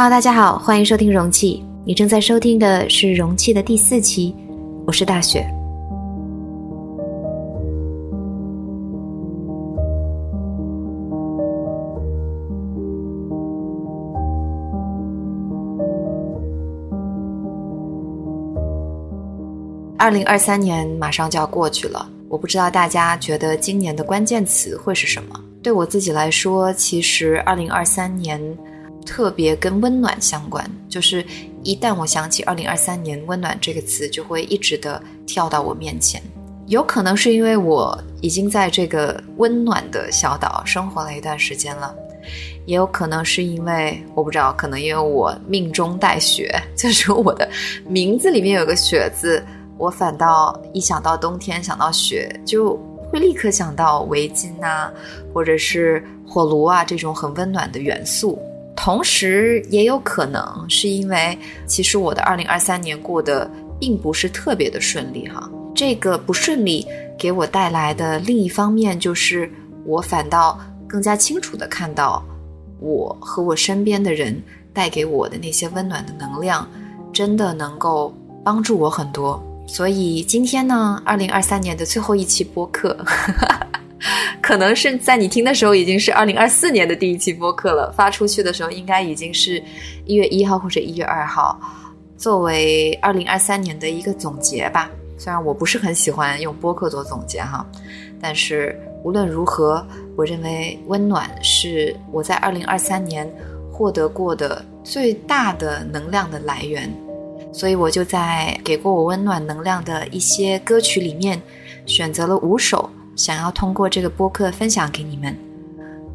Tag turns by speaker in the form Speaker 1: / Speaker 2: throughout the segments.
Speaker 1: Hello，大家好，欢迎收听容器。你正在收听的是容器的第四期，我是大雪。二零二三年马上就要过去了，我不知道大家觉得今年的关键词会是什么？对我自己来说，其实二零二三年特别跟温暖相关，就是一旦我想起二零二三年温暖这个词，就会一直的跳到我面前。有可能是因为我已经在这个温暖的小岛生活了一段时间了，也有可能是因为我不知道，可能因为我命中带雪，就是我的名字里面有个雪字。我反倒一想到冬天，想到雪，就会立刻想到围巾啊，或者是火炉啊这种很温暖的元素。同时，也有可能是因为，其实我的二零二三年过得并不是特别的顺利哈。这个不顺利给我带来的另一方面，就是我反倒更加清楚的看到，我和我身边的人带给我的那些温暖的能量，真的能够帮助我很多。所以今天呢，二零二三年的最后一期播客，可能是在你听的时候已经是二零二四年的第一期播客了。发出去的时候应该已经是一月一号或者一月二号，作为二零二三年的一个总结吧。虽然我不是很喜欢用播客做总结哈，但是无论如何，我认为温暖是我在二零二三年获得过的最大的能量的来源。所以我就在给过我温暖能量的一些歌曲里面，选择了五首，想要通过这个播客分享给你们。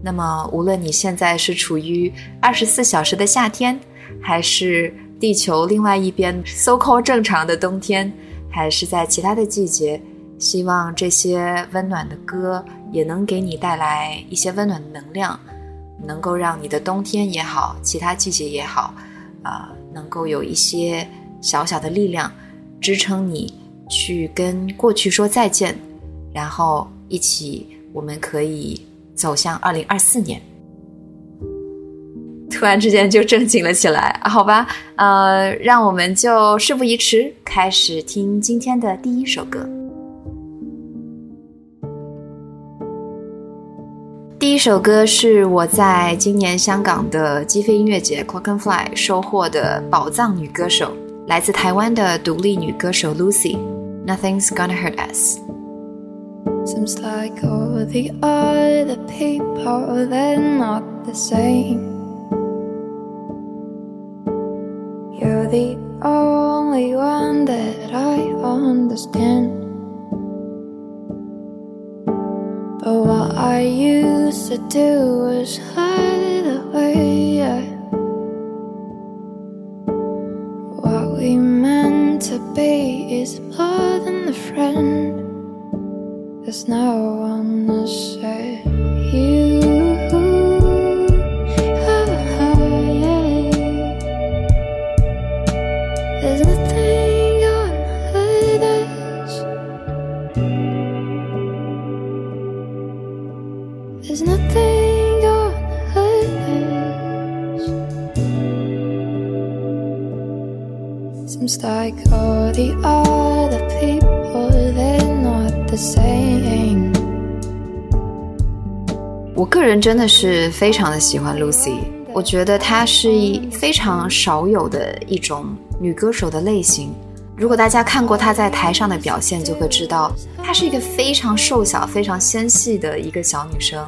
Speaker 1: 那么，无论你现在是处于二十四小时的夏天，还是地球另外一边 so called 正常的冬天，还是在其他的季节，希望这些温暖的歌也能给你带来一些温暖的能量，能够让你的冬天也好，其他季节也好，啊，能够有一些。小小的力量，支撑你去跟过去说再见，然后一起，我们可以走向二零二四年。突然之间就正经了起来，好吧，呃，让我们就事不宜迟，开始听今天的第一首歌。第一首歌是我在今年香港的击飞音乐节 Quakenfly 收获的宝藏女歌手。来自台湾的独立女歌手 Lucy，Nothing's Gonna Hurt Us。
Speaker 2: Seems like all the other people, they're not the same. You're the only one that I understand. But what I used to do was hide it away. what we meant to be is more than a friend. There's no one to say you. There's nothing on us. There's nothing. Seems like all the other people, the same.
Speaker 1: 我个人真的是非常的喜欢 Lucy，我觉得她是一非常少有的一种女歌手的类型。如果大家看过她在台上的表现，就会知道她是一个非常瘦小、非常纤细的一个小女生。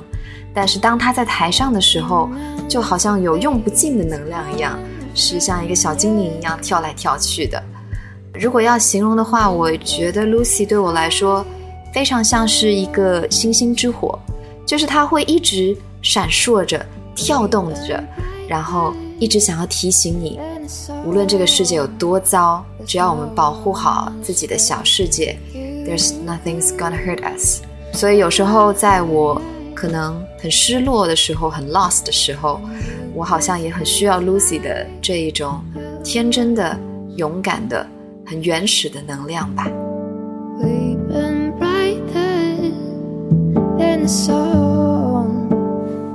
Speaker 1: 但是当她在台上的时候，就好像有用不尽的能量一样。是像一个小精灵一样跳来跳去的。如果要形容的话，我觉得 Lucy 对我来说非常像是一个星星之火，就是它会一直闪烁着、跳动着，然后一直想要提醒你，无论这个世界有多糟，只要我们保护好自己的小世界，There's nothing's gonna hurt us。所以有时候在我可能很失落的时候、很 lost 的时候。我好像也很需要 Lucy 的这一种天真的、勇敢的、很原始的能量吧。song.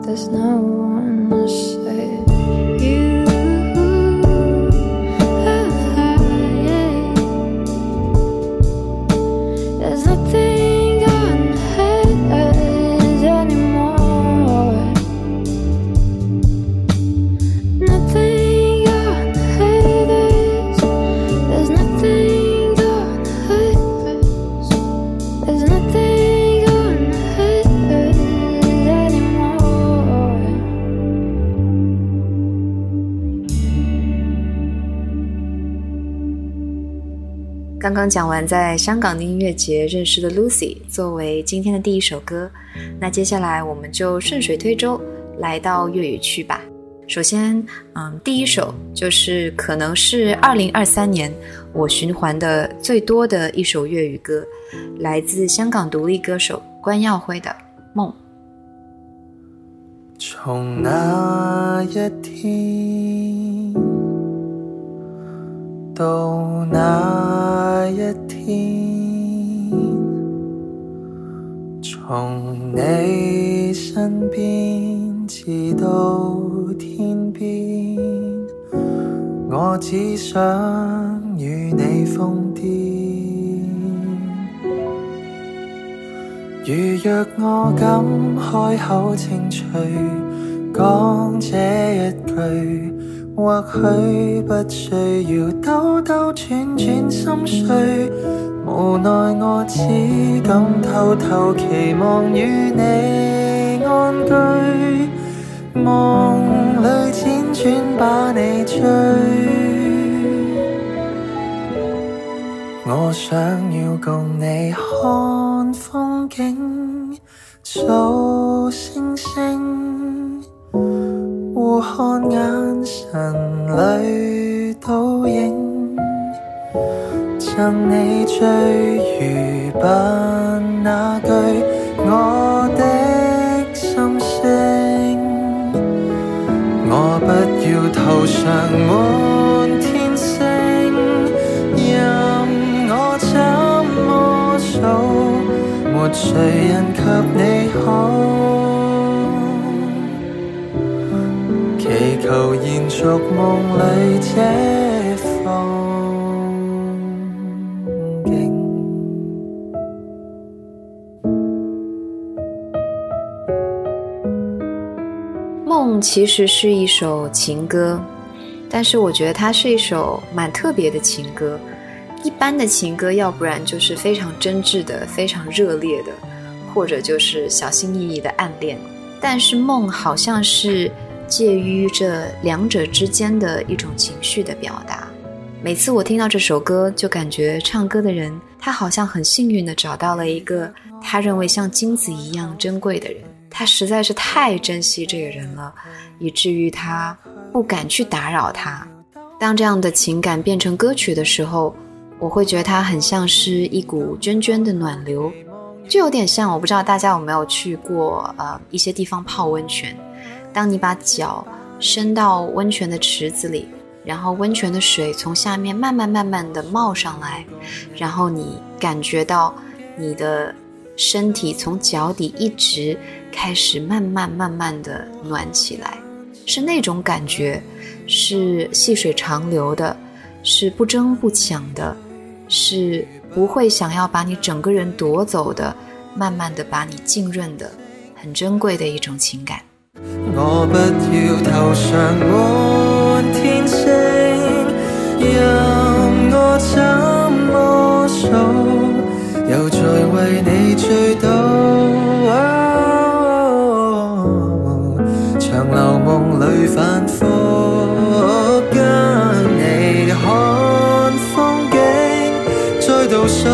Speaker 1: There's no 刚刚讲完在香港的音乐节认识的 Lucy 作为今天的第一首歌，那接下来我们就顺水推舟来到粤语区吧。首先，嗯，第一首就是可能是二零二三年我循环的最多的一首粤语歌，来自香港独立歌手关耀辉的《梦》。
Speaker 3: 从那一天到那一天，从你身边至到天边，我只想与你疯癫。如若我敢开口清脆讲这一句，或许不需要兜兜转转心碎。无奈我只敢偷偷期望与你安居，梦里辗转把你追。我想要共你看风景，数星星，看眼神里倒影，赠你最愚笨那句我的心声。我不要头上满天星，任我怎么数，没谁人及你好。梦
Speaker 1: 其实是一首情歌，但是我觉得它是一首蛮特别的情歌。一般的情歌，要不然就是非常真挚的、非常热烈的，或者就是小心翼翼的暗恋。但是梦好像是介于这两者之间的一种情绪的表达。每次我听到这首歌，就感觉唱歌的人他好像很幸运的找到了一个他认为像金子一样珍贵的人。他实在是太珍惜这个人了，以至于他不敢去打扰他。当这样的情感变成歌曲的时候，我会觉得它很像是一股涓涓的暖流，就有点像我不知道大家有没有去过呃一些地方泡温泉。当你把脚伸到温泉的池子里，然后温泉的水从下面慢慢慢慢的冒上来，然后你感觉到你的身体从脚底一直开始慢慢慢慢的暖起来，是那种感觉，是细水长流的，是不争不抢的，是不会想要把你整个人夺走的，慢慢的把你浸润的，很珍贵的一种情感。
Speaker 3: 我不要头上满天星，任我怎麼數，又再为你醉倒。長流梦里反复跟你看风景，再度數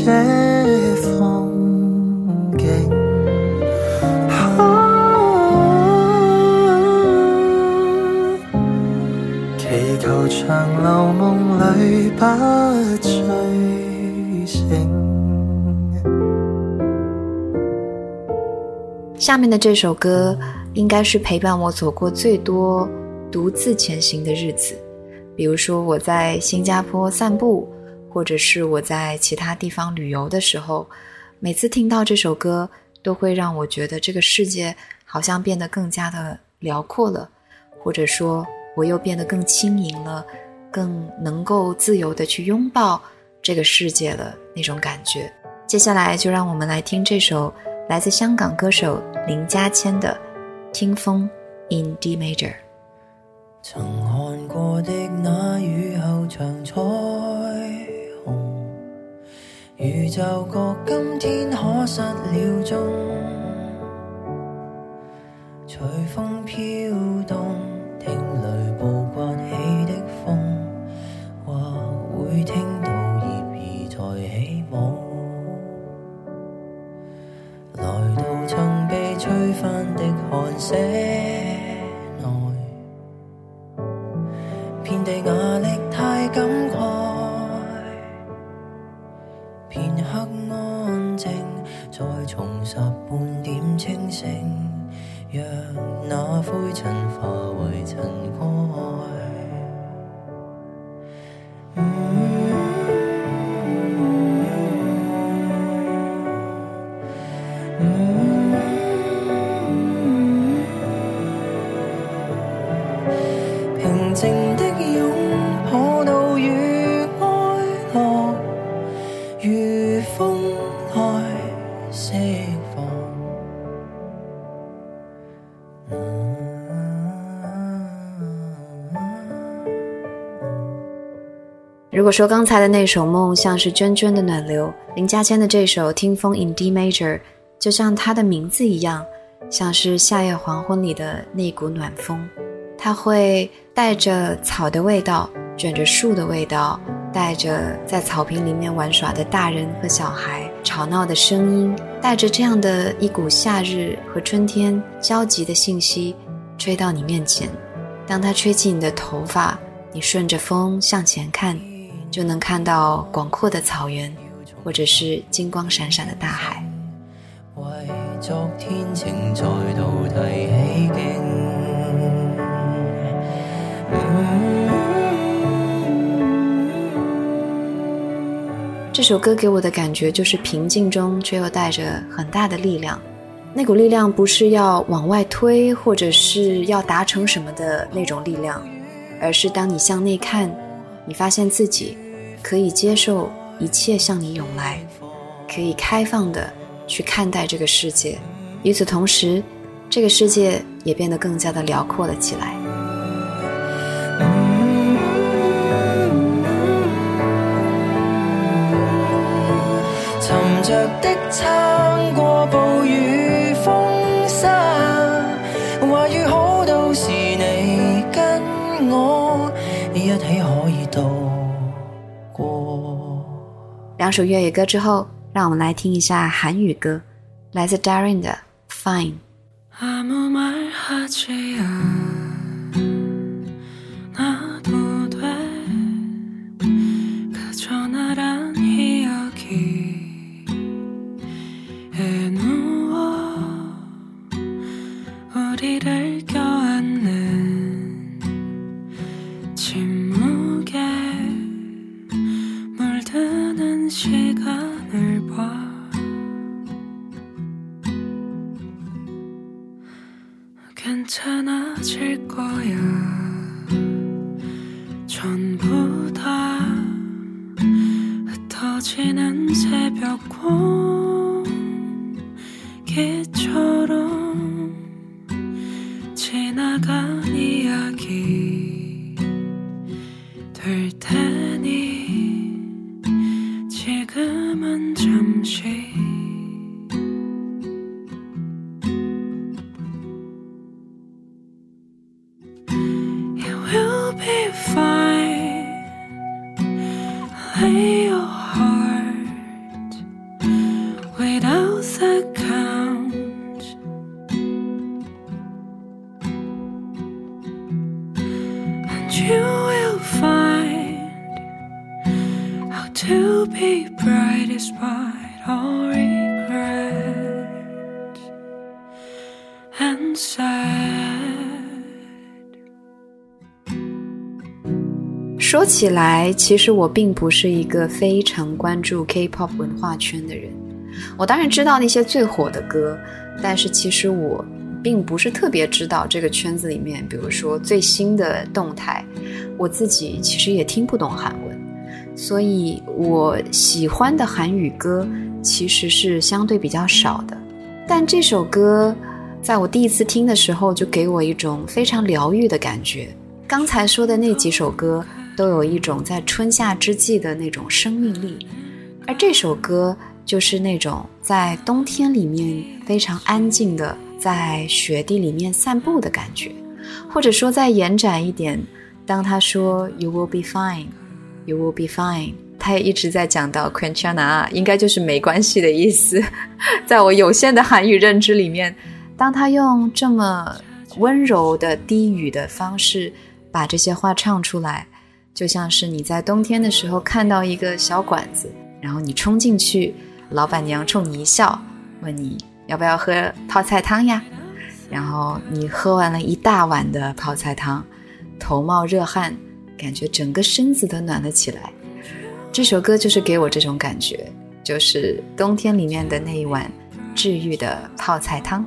Speaker 3: 幻覺這風景。祈求长留梦里不醉醒。
Speaker 1: 下面的这首歌应该是陪伴我走过最多独自前行的日子，比如说我在新加坡散步，或者是我在其他地方旅游的时候，每次听到这首歌，都会让我觉得这个世界好像变得更加的辽阔了，或者说我又变得更轻盈了，更能够自由的去拥抱这个世界了那种感觉。接下来就让我们来听这首来自香港歌手林家谦的《听风 in D Major》。
Speaker 4: 曾看过的那雨后长彩，如就觉今天可失了踪。随风飘动，
Speaker 1: 如果说刚才的那首《梦》像是涓涓的暖流，林家谦的这首《听风 in D Major》就像它的名字一样，像是夏夜黄昏里的那股暖风。它会带着草的味道，卷着树的味道，带着在草坪里面玩耍的大人和小孩吵闹的声音，带着这样的一股夏日和春天交集的信息，吹到你面前。当它吹起你的头发，你顺着风向前看，就能看到广阔的草原，或者是金光闪闪的大海。
Speaker 4: 为昨天情再度提起劲。
Speaker 1: 这首歌给我的感觉就是平静中却又带着很大的力量，那股力量不是要往外推，或者是要达成什么的那种力量，而是当你向内看，你发现自己可以接受一切向你涌来，可以开放的去看待这个世界，与此同时，这个世界也变得更加的辽阔了起来。两首粤语歌之后，让我们来听一下韩语歌，来自 Darin 的《Fine》。Hey. 起来，其实我并不是一个非常关注 K-pop 文化圈的人。我当然知道那些最火的歌，但是其实我并不是特别知道这个圈子里面，比如说最新的动态。我自己其实也听不懂韩文，所以我喜欢的韩语歌其实是相对比较少的。但这首歌在我第一次听的时候，就给我一种非常疗愈的感觉。刚才说的那几首歌都有一种在春夏之际的那种生命力，而这首歌就是那种在冬天里面非常安静的在雪地里面散步的感觉，或者说再延展一点。当他说 "You will be fine, you will be fine"，他也一直在讲到 q u e n c h a n a 应该就是没关系的意思。在我有限的韩语认知里面，当他用这么温柔的低语的方式把这些话唱出来，就像是你在冬天的时候看到一个小馆子，然后你冲进去，老板娘冲你一笑，问你要不要喝泡菜汤呀？然后你喝完了一大碗的泡菜汤。头冒热汗，感觉整个身子都暖了起来。这首歌就是给我这种感觉，就是冬天里面的那一碗治愈的泡菜汤。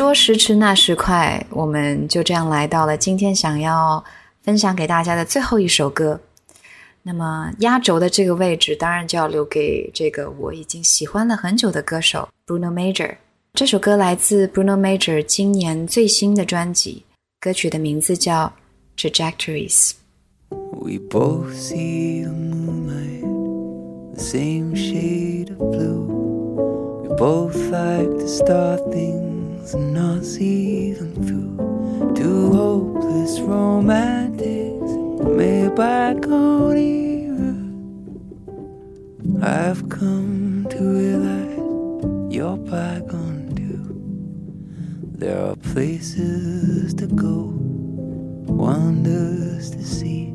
Speaker 1: 说时迟，那时快，我们就这样来到了今天想要分享给大家的最后一首歌。那么压轴的这个位置，当然就要留给这个我已经喜欢了很久的歌手 Bruno Major。这首歌来自 Bruno Major 今年最新的专辑，歌曲的名字叫《Trajectories》。
Speaker 4: We both see the moonlight, the same shade of blue. We both like to start things. And not see them through. Two hopeless romantics made by bygone era. I've come to realize you're bygone too. There are places to go, wonders to see.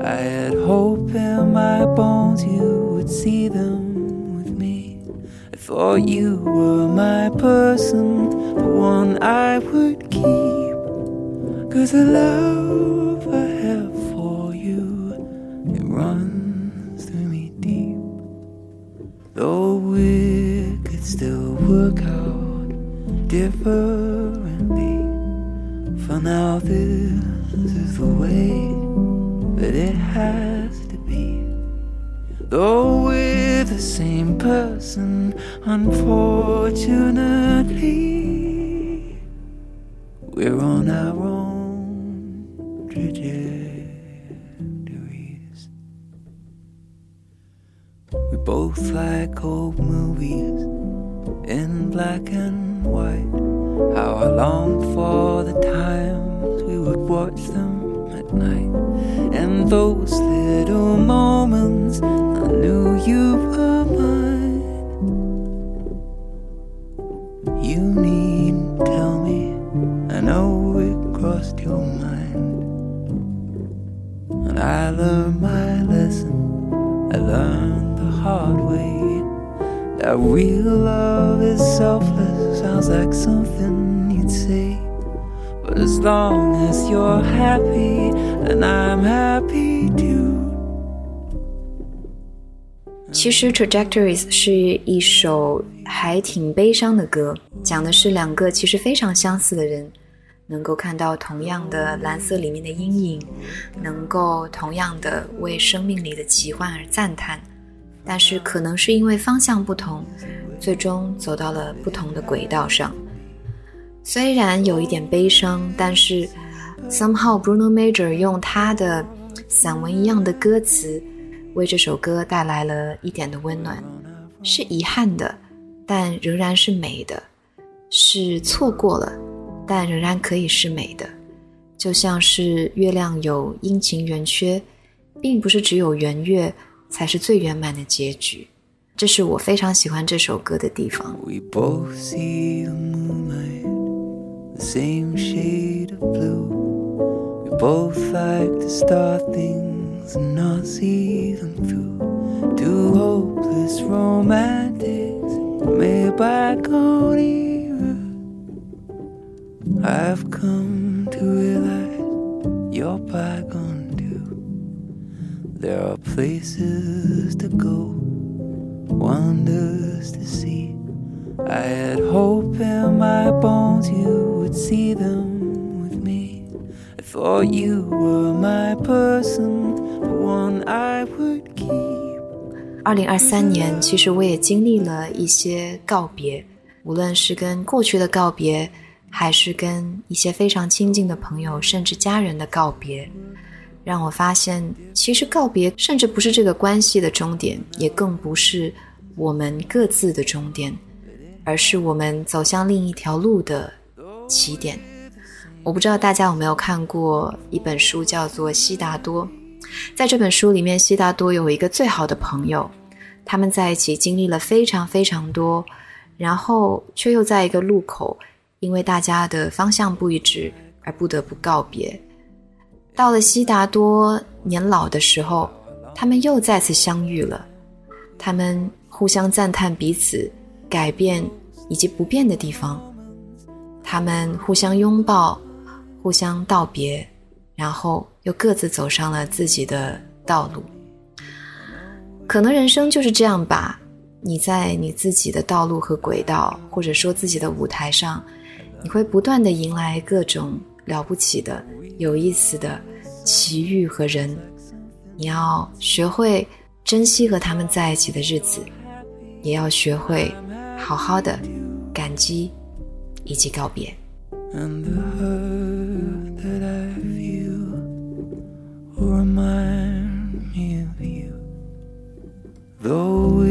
Speaker 4: I had hope in my bones you would see them thought you were my person the one I would keep. Cause the love I have for you, it runs through me deep. Though we could still work out differently. For now, this is the way that it has to be. Though we're the same person, unfortunately. We're on our own trajectories. We both like old movies in black and white. How I long for the times we would watch them at night. And those little moments I knew you were I learned my lesson, I learned the hard way. That real love is selfless, sounds like something you'd say. But as long as you're happy, then I'm happy too.
Speaker 1: 其实《Trajectories》是一首还挺悲伤的歌，讲的是两个其实非常相似的人 能够看到同样的蓝色里面的阴影，能够同样的为生命里的奇幻而赞叹，但是可能是因为方向不同，最终走到了不同的轨道上。虽然有一点悲伤，但是 somehow Bruno Major 用他的散文一样的歌词，为这首歌带来了一点的温暖。是遗憾的，但仍然是美的；是错过了，但仍然可以是美的。就像是月亮有阴晴圆缺，并不是只有圆月才是最圆满的结局。这是我非常喜欢这首歌的地方。
Speaker 4: We both see the moonlight, the same shade of blue. We both like to start things and not see them through. Two hopeless romantics made by an era. I've come to realize you're bygone too. There are places to go wonders to see. I had hope in my bones you would see them with me. I thought you were my person, the one I would keep.
Speaker 1: 二零二三年，其实我也经历了一些告别，无论是跟过去的告别，还是跟一些非常亲近的朋友甚至家人的告别，让我发现，其实告别甚至不是这个关系的终点，也更不是我们各自的终点，而是我们走向另一条路的起点。我不知道大家有没有看过一本书，叫做《悉达多》。在这本书里面，悉达多有一个最好的朋友，他们在一起经历了非常非常多，然后却又在一个路口，因为大家的方向不一致而不得不告别。到了悉达多年老的时候，他们又再次相遇了，他们互相赞叹彼此改变以及不变的地方，他们互相拥抱，互相道别，然后又各自走上了自己的道路。可能人生就是这样吧，你在你自己的道路和轨道，或者说自己的舞台上，你会不断的迎来各种了不起的、有意思的奇遇和人。你要学会珍惜和他们在一起的日子，也要学会好好的感激以及告别。
Speaker 4: And the hurt that I feel will remind me of you. Though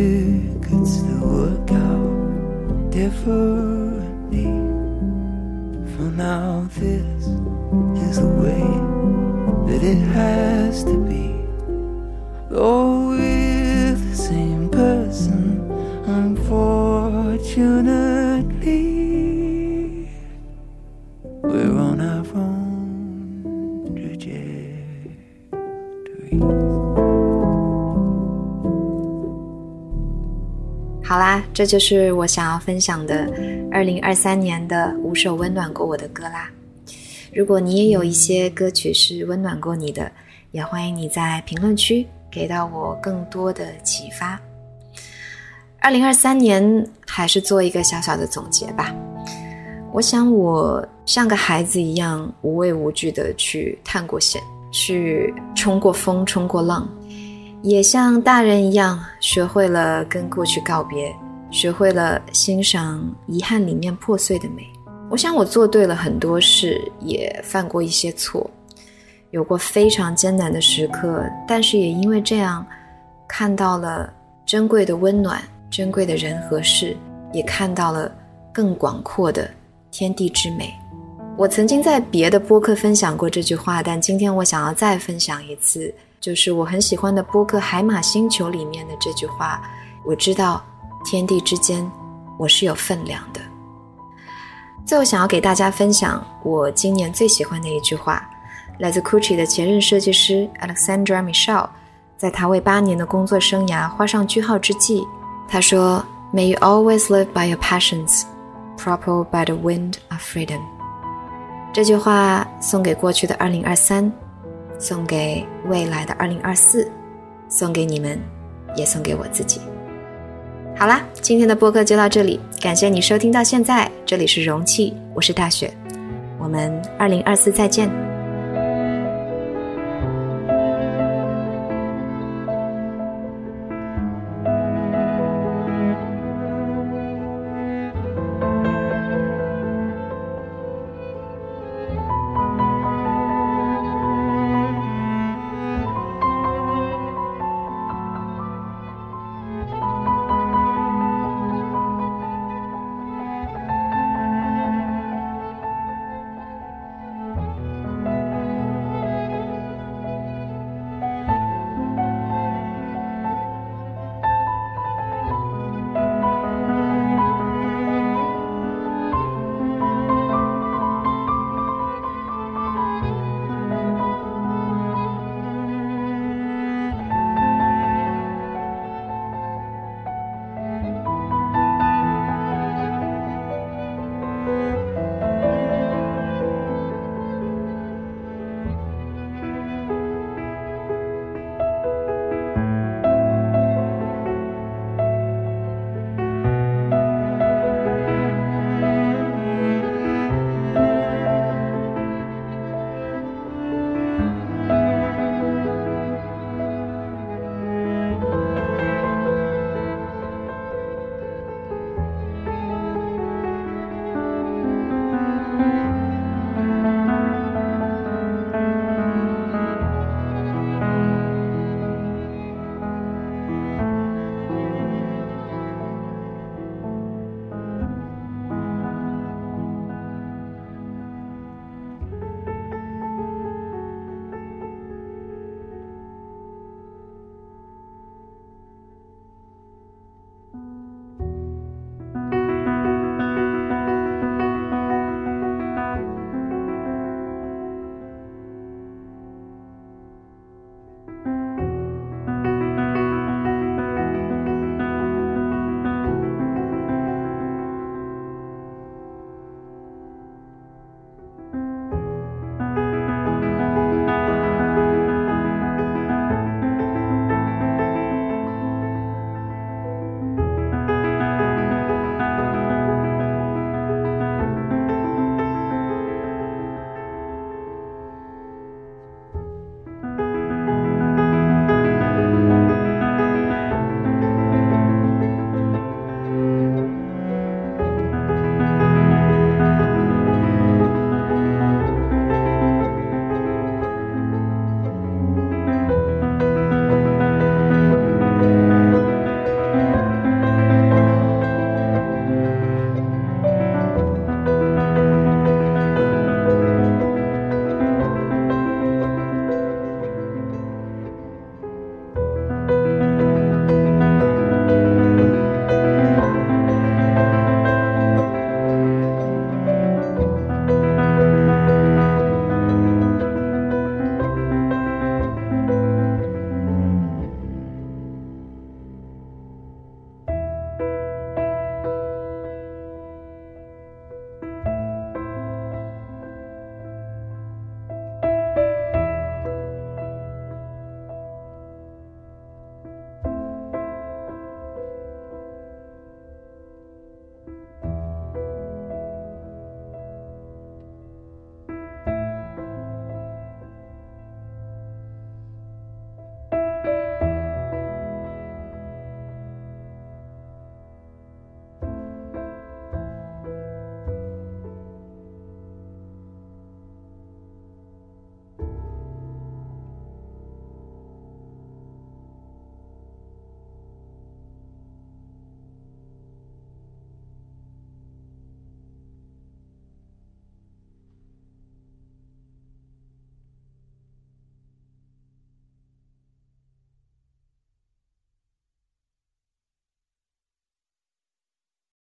Speaker 1: 这就是我想要分享的二零二三年的五首温暖过我的歌啦。如果你也有一些歌曲是温暖过你的，也欢迎你在评论区给到我更多的启发。二零二三年还是做一个小小的总结吧。我想我像个孩子一样无畏无惧的去探过险，去冲过风，冲过浪。也像大人一样，学会了跟过去告别，学会了欣赏遗憾里面破碎的美。我想我做对了很多事，也犯过一些错，有过非常艰难的时刻，但是也因为这样，看到了珍贵的温暖、珍贵的人和事，也看到了更广阔的天地之美。我曾经在别的播客分享过这句话，但今天我想要再分享一次。就是我很喜欢的播客《海马星球》里面的这句话，我知道天地之间我是有分量的。最后想要给大家分享我今年最喜欢的一句话，来自 Gucci 的前任设计师 Alexandra Michelle，在他为八年的工作生涯画上句号之际，他说：“May you always live by your passions, propelled by the wind of freedom。”这句话送给过去的二零二三。送给未来的二零二四，送给你们，也送给我自己。好啦，今天的播客就到这里，感谢你收听到现在。这里是容器，我是大雪，我们二零二四再见。